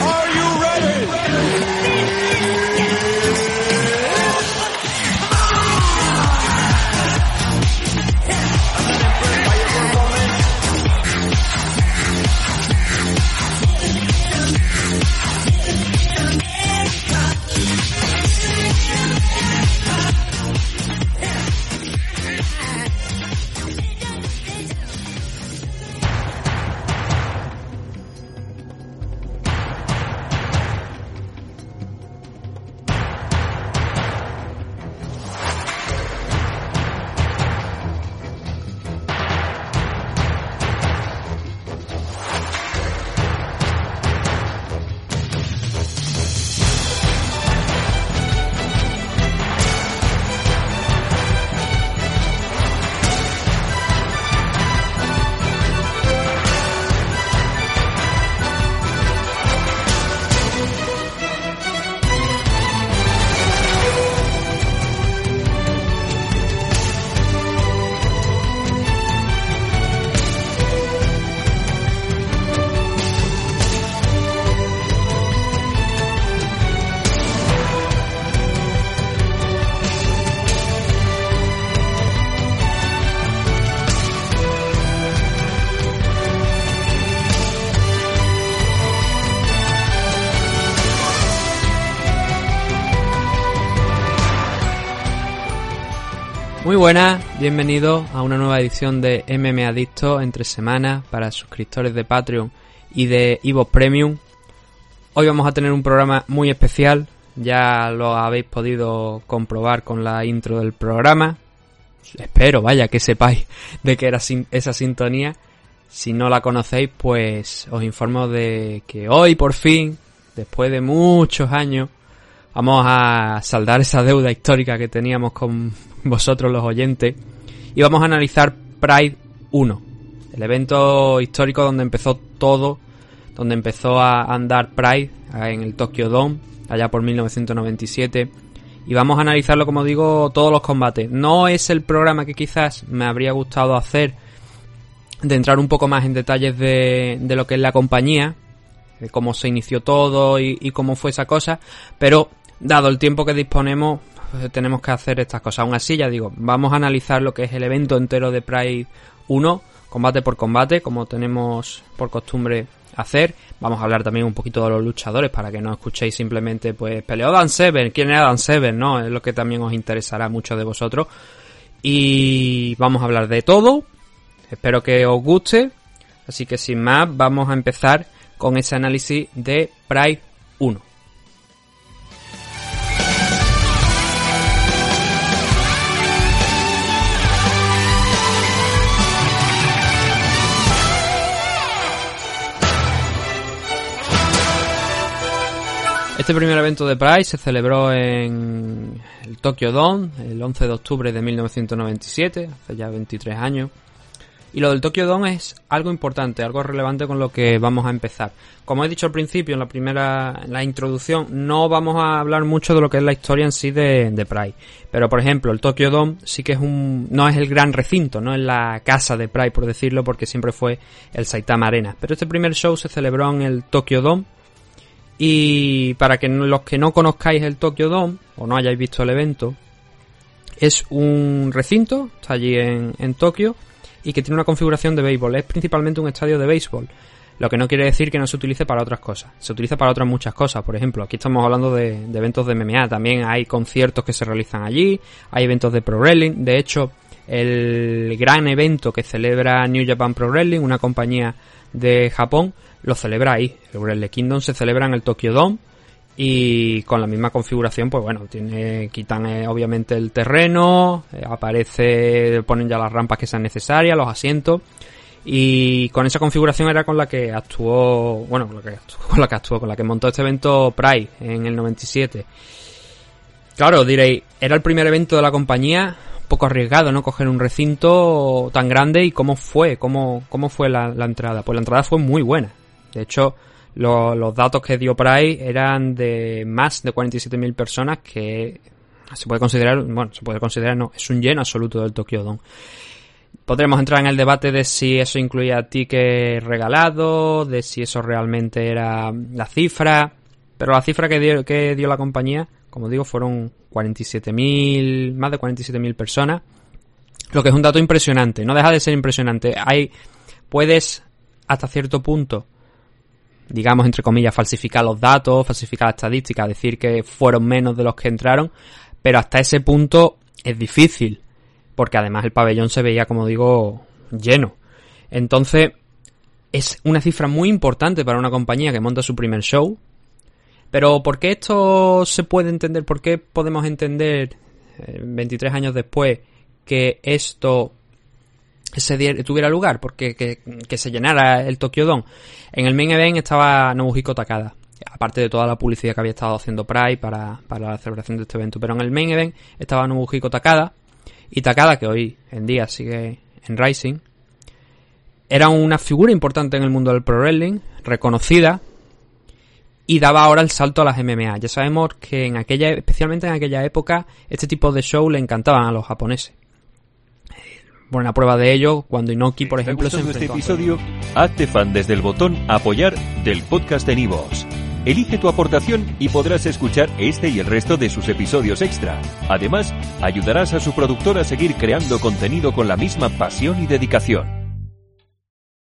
Are you Muy buenas, bienvenidos a una nueva edición de MM Adicto entre semanas para suscriptores de Patreon y de Evo Premium. Hoy vamos a tener un programa muy especial, ya lo habéis podido comprobar con la intro del programa. Espero, vaya, que sepáis de qué era esa sintonía. Si no la conocéis, pues os informo de que hoy por fin, después de muchos años, vamos a saldar esa deuda histórica que teníamos con vosotros los oyentes, y vamos a analizar Pride 1, el evento histórico donde empezó todo, donde empezó a andar Pride en el Tokyo Dome, allá por 1997, y vamos a analizarlo, como digo, todos los combates. No es el programa que quizás me habría gustado hacer, de entrar un poco más en detalles de, lo que es la compañía, de cómo se inició todo y cómo fue esa cosa, pero dado el tiempo que disponemos, pues, tenemos que hacer estas cosas. Aún así, ya digo, vamos a analizar lo que es el evento entero de Pride 1, combate por combate, como tenemos por costumbre hacer. Vamos a hablar también un poquito de los luchadores para que no escuchéis simplemente, pues, peleó Dan Seven, quién era Dan Seven, ¿no? Es lo que también os interesará mucho de vosotros. Y vamos a hablar de todo. Espero que os guste. Así que sin más, vamos a empezar con ese análisis de Pride 1. Este primer evento de Pride se celebró en el Tokyo Dome el 11 de octubre de 1997, hace ya 23 años. Y lo del Tokyo Dome es algo importante, algo relevante con lo que vamos a empezar. Como he dicho al principio, en la primera, en la introducción, no vamos a hablar mucho de lo que es la historia en sí de, de Pride. Pero por ejemplo, el Tokyo Dome sí que es un, no es el gran recinto, no es la casa de Pride, por decirlo, porque siempre fue el Saitama Arena. Pero este primer show se celebró en el Tokyo Dome y para que los que no conozcáis el Tokyo Dome o no hayáis visto el evento, es un recinto, está allí en, Tokio, y que tiene una configuración de béisbol. Es principalmente un estadio de béisbol. Lo que no quiere decir que no se utilice para otras cosas. Se utiliza para otras muchas cosas. Por ejemplo, aquí estamos hablando de, de eventos de MMA. También hay conciertos que se realizan allí. Hay eventos de Pro Wrestling. De hecho, el gran evento que celebra New Japan Pro Wrestling, una compañía de Japón, lo celebra ahí. El Wrestle Kingdom se celebra en el Tokyo Dome y con la misma configuración, pues bueno, tiene, quitan eh, obviamente el terreno, eh, aparece, ponen ya las rampas que sean necesarias, los asientos y con esa configuración era con la que actuó, bueno, con la que actuó, con la que actuó, con la que montó este evento Pride en el 97. Claro, diréis, era el primer evento de la compañía, poco arriesgado, ¿no? Coger un recinto tan grande y cómo fue, cómo, cómo fue la, entrada. Pues la entrada fue muy buena. De hecho, lo, los datos que dio Pride eran de más de 47.000 personas que se puede considerar, bueno, se puede considerar, no, es un lleno absoluto del Tokyo Dome. podremos entrar en el debate de si eso incluía tickets regalados, de si eso realmente era la cifra, pero la cifra que dio, que dio la compañía, como digo, fueron 47.000, más de 47.000 personas, lo que es un dato impresionante, no deja de ser impresionante. Hay, puedes hasta cierto punto, digamos entre comillas, falsificar los datos, falsificar la estadística, decir que fueron menos de los que entraron, pero hasta ese punto es difícil porque además el pabellón se veía, como digo, lleno. Entonces, es una cifra muy importante para una compañía que monta su primer show. Pero ¿por qué esto se puede entender? ¿Por qué podemos entender, 23 eh, años después, que esto se tuviera lugar? Porque que, se llenara el Tokyo Dome. En el main event estaba Nobuhiko Takada. Aparte de toda la publicidad que había estado haciendo Pride para, para la celebración de este evento. Pero en el main event estaba Nobuhiko Takada y Takada, que hoy en día sigue en Rising, era una figura importante en el mundo del pro wrestling, reconocida, y daba ahora el salto a las MMA. Ya sabemos que en aquella, especialmente en aquella época, este tipo de show le encantaban a los japoneses. Buena prueba de ello cuando Inoki, por ejemplo, se este episodio, hazte fan desde el botón apoyar del podcast de Nivos. Elige tu aportación y podrás escuchar este y el resto de sus episodios extra. Además, ayudarás a su productor a seguir creando contenido con la misma pasión y dedicación.